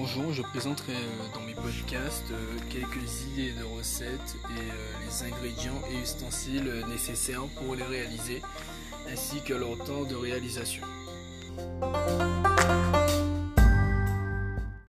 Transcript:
Bonjour, je présenterai euh, dans mes podcasts euh, quelques idées de recettes et euh, les ingrédients et ustensiles nécessaires pour les réaliser, ainsi que leur temps de réalisation.